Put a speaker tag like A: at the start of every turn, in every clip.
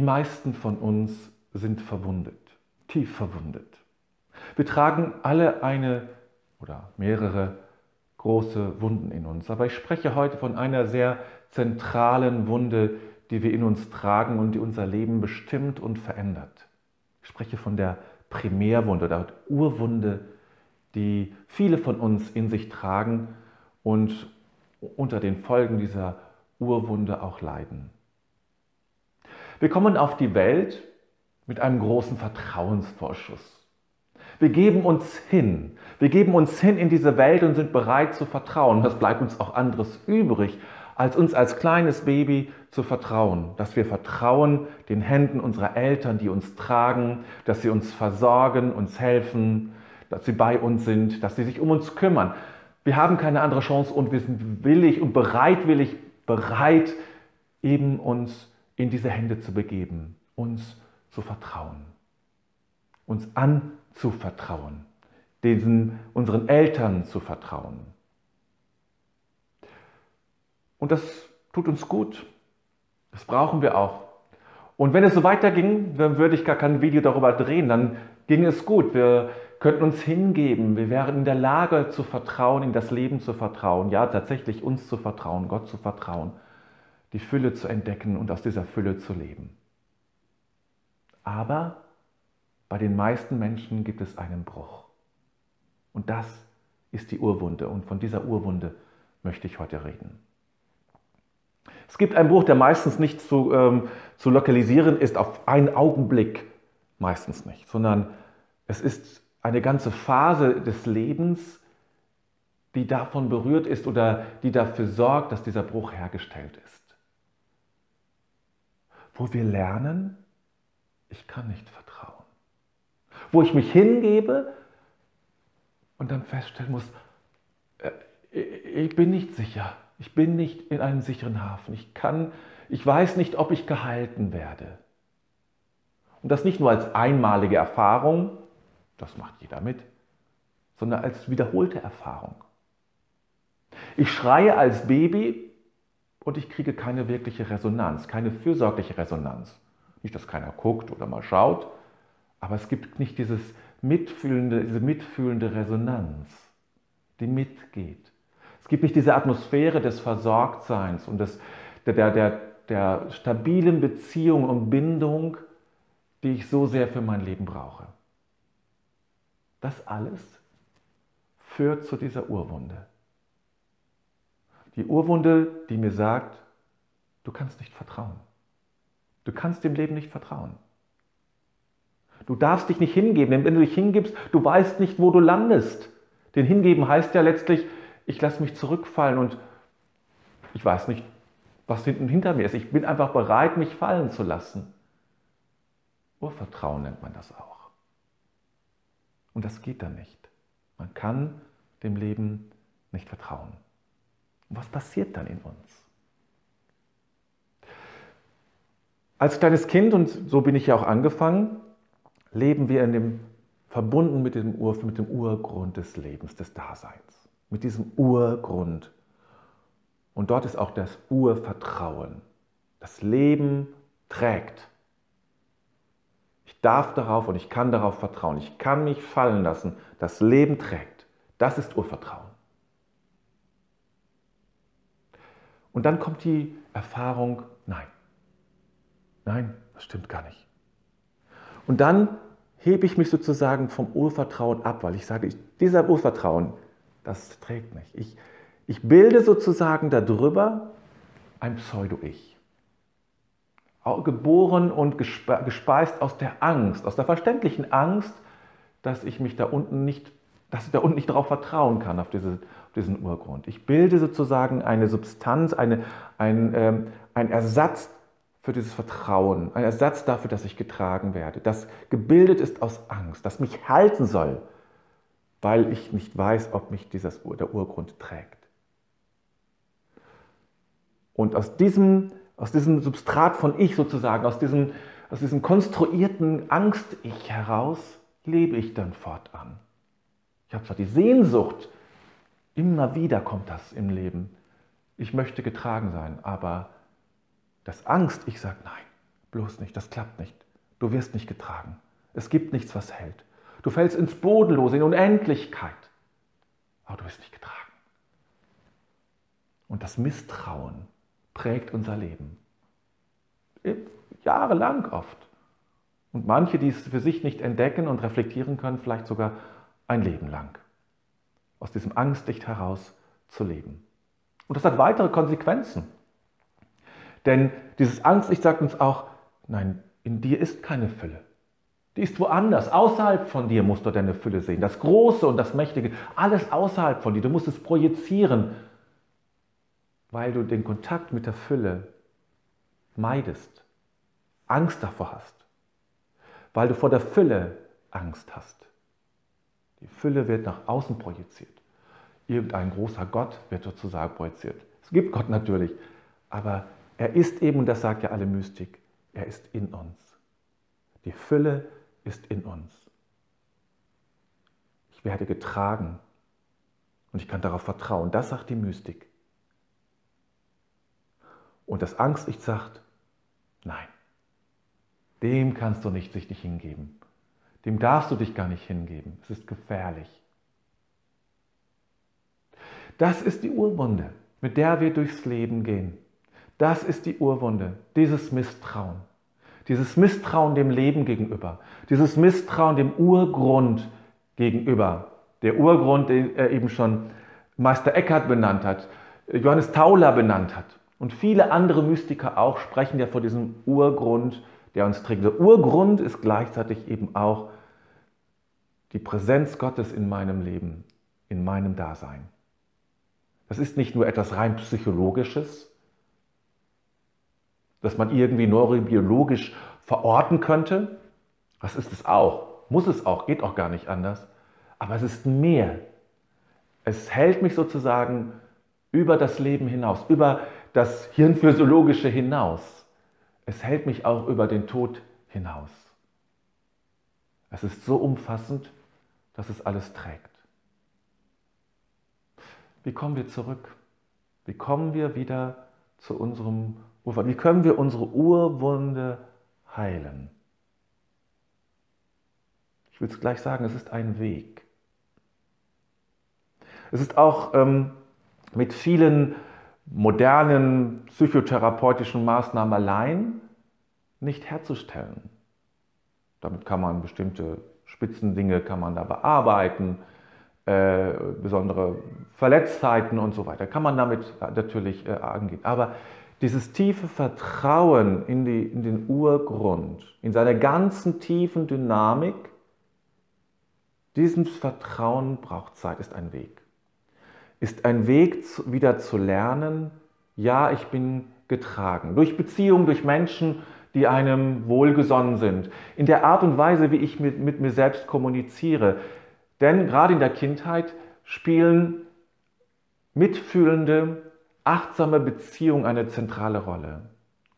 A: Die meisten von uns sind verwundet, tief verwundet. Wir tragen alle eine oder mehrere große Wunden in uns. Aber ich spreche heute von einer sehr zentralen Wunde, die wir in uns tragen und die unser Leben bestimmt und verändert. Ich spreche von der Primärwunde oder Urwunde, die viele von uns in sich tragen und unter den Folgen dieser Urwunde auch leiden. Wir kommen auf die Welt mit einem großen Vertrauensvorschuss. Wir geben uns hin. Wir geben uns hin in diese Welt und sind bereit zu vertrauen. Was bleibt uns auch anderes übrig, als uns als kleines Baby zu vertrauen. Dass wir vertrauen den Händen unserer Eltern, die uns tragen, dass sie uns versorgen, uns helfen, dass sie bei uns sind, dass sie sich um uns kümmern. Wir haben keine andere Chance und wir sind willig und bereitwillig bereit, eben uns in diese Hände zu begeben, uns zu vertrauen, uns anzuvertrauen, diesen unseren Eltern zu vertrauen. Und das tut uns gut. Das brauchen wir auch. Und wenn es so weiterging, dann würde ich gar kein Video darüber drehen, dann ging es gut. Wir könnten uns hingeben, wir wären in der Lage zu vertrauen, in das Leben zu vertrauen, ja tatsächlich uns zu vertrauen, Gott zu vertrauen, die Fülle zu entdecken und aus dieser Fülle zu leben. Aber bei den meisten Menschen gibt es einen Bruch. Und das ist die Urwunde und von dieser Urwunde möchte ich heute reden. Es gibt einen Bruch, der meistens nicht zu, ähm, zu lokalisieren ist auf einen Augenblick, meistens nicht, sondern es ist eine ganze Phase des Lebens, die davon berührt ist oder die dafür sorgt, dass dieser Bruch hergestellt ist. Wo wir lernen, ich kann nicht vertrauen. Wo ich mich hingebe und dann feststellen muss, äh, ich bin nicht sicher, ich bin nicht in einem sicheren Hafen, ich kann, ich weiß nicht, ob ich gehalten werde. Und das nicht nur als einmalige Erfahrung, das macht jeder mit, sondern als wiederholte Erfahrung. Ich schreie als Baby und ich kriege keine wirkliche Resonanz, keine fürsorgliche Resonanz. Nicht, dass keiner guckt oder mal schaut, aber es gibt nicht dieses mitfühlende, diese mitfühlende Resonanz, die mitgeht. Es gibt nicht diese Atmosphäre des Versorgtseins und des, der, der, der, der stabilen Beziehung und Bindung, die ich so sehr für mein Leben brauche. Das alles führt zu dieser Urwunde. Die Urwunde, die mir sagt, du kannst nicht vertrauen. Du kannst dem Leben nicht vertrauen. Du darfst dich nicht hingeben, denn wenn du dich hingibst, du weißt nicht, wo du landest. Denn hingeben heißt ja letztlich, ich lasse mich zurückfallen und ich weiß nicht, was hinten hinter mir ist. Ich bin einfach bereit, mich fallen zu lassen. Urvertrauen nennt man das auch. Und das geht dann nicht. Man kann dem Leben nicht vertrauen. Und was passiert dann in uns? Als kleines Kind, und so bin ich ja auch angefangen, leben wir in dem, verbunden mit dem, Ur, mit dem Urgrund des Lebens, des Daseins. Mit diesem Urgrund. Und dort ist auch das Urvertrauen. Das Leben trägt. Ich darf darauf und ich kann darauf vertrauen. Ich kann mich fallen lassen. Das Leben trägt. Das ist Urvertrauen. Und dann kommt die Erfahrung, nein, nein, das stimmt gar nicht. Und dann hebe ich mich sozusagen vom Urvertrauen ab, weil ich sage, ich, dieser Urvertrauen, das trägt mich. Ich, ich bilde sozusagen darüber ein Pseudo-Ich geboren und gespeist aus der Angst, aus der verständlichen Angst, dass ich mich da unten nicht, dass ich da unten nicht darauf vertrauen kann, auf, diese, auf diesen Urgrund. Ich bilde sozusagen eine Substanz, eine, ein, ähm, ein Ersatz für dieses Vertrauen, ein Ersatz dafür, dass ich getragen werde, das gebildet ist aus Angst, das mich halten soll, weil ich nicht weiß, ob mich dieses, der Urgrund trägt. Und aus diesem aus diesem Substrat von Ich sozusagen, aus diesem, aus diesem konstruierten Angst-Ich heraus, lebe ich dann fortan. Ich habe zwar die Sehnsucht, immer wieder kommt das im Leben. Ich möchte getragen sein, aber das Angst, ich sage nein, bloß nicht, das klappt nicht. Du wirst nicht getragen. Es gibt nichts, was hält. Du fällst ins Bodenlose, in Unendlichkeit. Aber du wirst nicht getragen. Und das Misstrauen prägt unser Leben. Jahrelang oft. Und manche, die es für sich nicht entdecken und reflektieren können, vielleicht sogar ein Leben lang. Aus diesem Angstlicht heraus zu leben. Und das hat weitere Konsequenzen. Denn dieses Angstlicht sagt uns auch, nein, in dir ist keine Fülle. Die ist woanders. Außerhalb von dir musst du deine Fülle sehen. Das Große und das Mächtige, alles außerhalb von dir. Du musst es projizieren, weil du den Kontakt mit der Fülle meidest, Angst davor hast, weil du vor der Fülle Angst hast. Die Fülle wird nach außen projiziert. Irgendein großer Gott wird sozusagen projiziert. Es gibt Gott natürlich, aber er ist eben, und das sagt ja alle Mystik, er ist in uns. Die Fülle ist in uns. Ich werde getragen und ich kann darauf vertrauen. Das sagt die Mystik. Und das Angstlicht sagt, nein, dem kannst du nicht sich nicht hingeben. Dem darfst du dich gar nicht hingeben. Es ist gefährlich. Das ist die Urwunde, mit der wir durchs Leben gehen. Das ist die Urwunde, dieses Misstrauen. Dieses Misstrauen dem Leben gegenüber. Dieses Misstrauen dem Urgrund gegenüber. Der Urgrund, den er eben schon Meister Eckhart benannt hat, Johannes Tauler benannt hat. Und viele andere Mystiker auch sprechen ja vor diesem Urgrund, der uns trägt. Der Urgrund ist gleichzeitig eben auch die Präsenz Gottes in meinem Leben, in meinem Dasein. Das ist nicht nur etwas rein psychologisches, das man irgendwie neurobiologisch verorten könnte. Das ist es auch, muss es auch, geht auch gar nicht anders. Aber es ist mehr. Es hält mich sozusagen über das Leben hinaus, über das Hirnphysiologische hinaus. Es hält mich auch über den Tod hinaus. Es ist so umfassend, dass es alles trägt. Wie kommen wir zurück? Wie kommen wir wieder zu unserem Ufer? Wie können wir unsere Urwunde heilen? Ich will es gleich sagen, es ist ein Weg. Es ist auch ähm, mit vielen modernen psychotherapeutischen Maßnahmen allein nicht herzustellen. Damit kann man bestimmte Spitzendinge kann man da bearbeiten, äh, besondere Verletztheiten und so weiter. Kann man damit natürlich äh, angehen. Aber dieses tiefe Vertrauen in, die, in den Urgrund, in seiner ganzen tiefen Dynamik, dieses Vertrauen braucht Zeit, ist ein Weg ist ein Weg wieder zu lernen, ja, ich bin getragen. Durch Beziehungen, durch Menschen, die einem wohlgesonnen sind. In der Art und Weise, wie ich mit, mit mir selbst kommuniziere. Denn gerade in der Kindheit spielen mitfühlende, achtsame Beziehungen eine zentrale Rolle.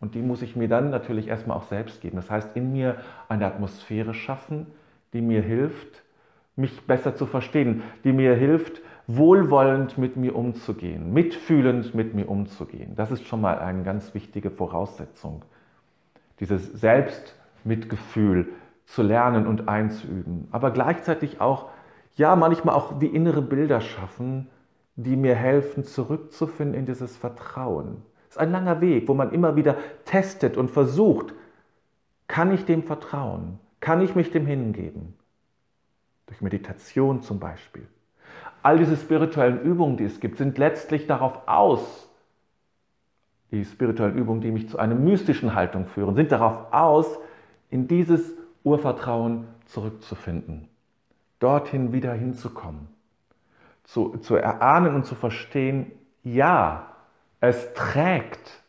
A: Und die muss ich mir dann natürlich erstmal auch selbst geben. Das heißt, in mir eine Atmosphäre schaffen, die mir hilft, mich besser zu verstehen, die mir hilft, wohlwollend mit mir umzugehen, mitfühlend mit mir umzugehen. Das ist schon mal eine ganz wichtige Voraussetzung. Dieses Selbstmitgefühl zu lernen und einzuüben. Aber gleichzeitig auch, ja, manchmal auch wie innere Bilder schaffen, die mir helfen, zurückzufinden in dieses Vertrauen. Es ist ein langer Weg, wo man immer wieder testet und versucht, kann ich dem vertrauen? Kann ich mich dem hingeben? Durch Meditation zum Beispiel. All diese spirituellen Übungen, die es gibt, sind letztlich darauf aus, die spirituellen Übungen, die mich zu einer mystischen Haltung führen, sind darauf aus, in dieses Urvertrauen zurückzufinden, dorthin wieder hinzukommen, zu, zu erahnen und zu verstehen, ja, es trägt.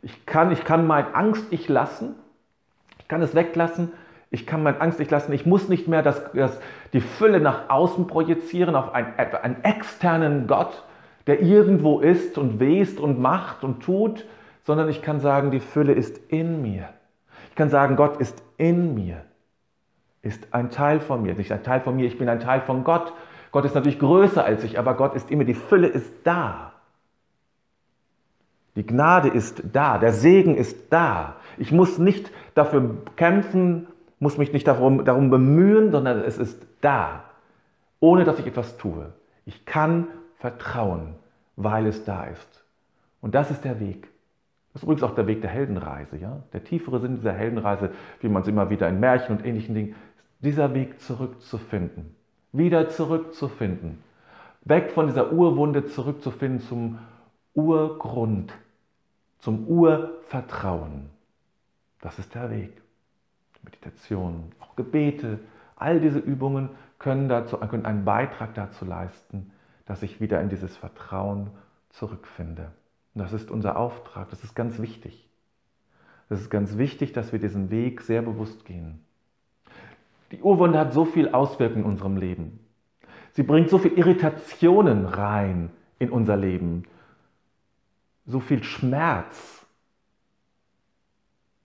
A: Ich kann, ich kann mein Angst ich lassen, ich kann es weglassen, ich kann meine Angst nicht lassen. Ich muss nicht mehr das, das, die Fülle nach außen projizieren auf einen, einen externen Gott, der irgendwo ist und west und macht und tut, sondern ich kann sagen, die Fülle ist in mir. Ich kann sagen, Gott ist in mir, ist ein Teil von mir, nicht ein Teil von mir, ich bin ein Teil von Gott. Gott ist natürlich größer als ich, aber Gott ist immer, die Fülle ist da. Die Gnade ist da, der Segen ist da. Ich muss nicht dafür kämpfen, muss mich nicht darum, darum bemühen, sondern es ist da, ohne dass ich etwas tue. Ich kann vertrauen, weil es da ist. Und das ist der Weg. Das ist übrigens auch der Weg der Heldenreise. Ja? Der tiefere Sinn dieser Heldenreise, wie man es immer wieder in Märchen und ähnlichen Dingen, dieser Weg zurückzufinden. Wieder zurückzufinden. Weg von dieser Urwunde zurückzufinden zum Urgrund, zum Urvertrauen. Das ist der Weg. Meditation, auch Gebete, all diese Übungen können, dazu, können einen Beitrag dazu leisten, dass ich wieder in dieses Vertrauen zurückfinde. Und das ist unser Auftrag, das ist ganz wichtig. Es ist ganz wichtig, dass wir diesen Weg sehr bewusst gehen. Die Urwunde hat so viel Auswirkungen in unserem Leben. Sie bringt so viel Irritationen rein in unser Leben, so viel Schmerz.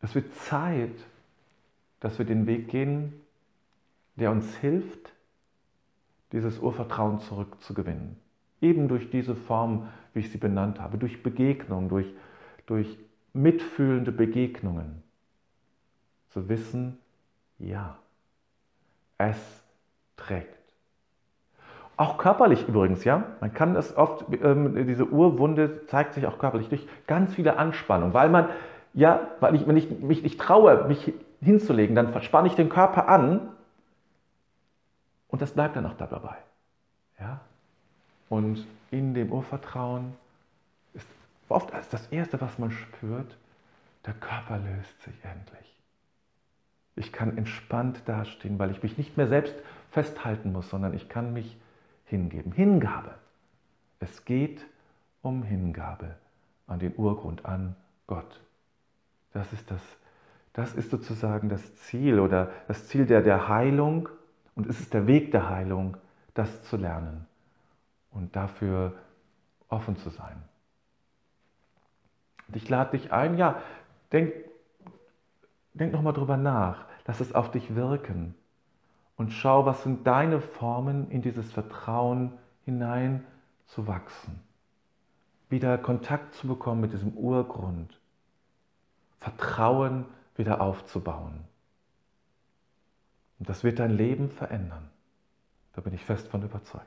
A: Es wird Zeit, dass wir den Weg gehen, der uns hilft, dieses Urvertrauen zurückzugewinnen. Eben durch diese Form, wie ich sie benannt habe, durch Begegnung, durch, durch mitfühlende Begegnungen. Zu wissen, ja, es trägt. Auch körperlich übrigens, ja. Man kann das oft, ähm, diese Urwunde zeigt sich auch körperlich durch ganz viele Anspannung, weil man, ja, weil ich, wenn ich mich nicht traue, mich hinzulegen, dann verspanne ich den Körper an und das bleibt dann auch dabei. Ja? Und in dem Urvertrauen ist oft als das Erste, was man spürt, der Körper löst sich endlich. Ich kann entspannt dastehen, weil ich mich nicht mehr selbst festhalten muss, sondern ich kann mich hingeben. Hingabe. Es geht um Hingabe an den Urgrund, an Gott. Das ist, das, das ist sozusagen das Ziel oder das Ziel der, der Heilung und es ist der Weg der Heilung, das zu lernen und dafür offen zu sein. Und ich lade dich ein, ja, denk, denk nochmal drüber nach, lass es auf dich wirken und schau, was sind deine Formen, in dieses Vertrauen hinein zu wachsen. Wieder Kontakt zu bekommen mit diesem Urgrund. Vertrauen wieder aufzubauen. Und das wird dein Leben verändern. Da bin ich fest von überzeugt.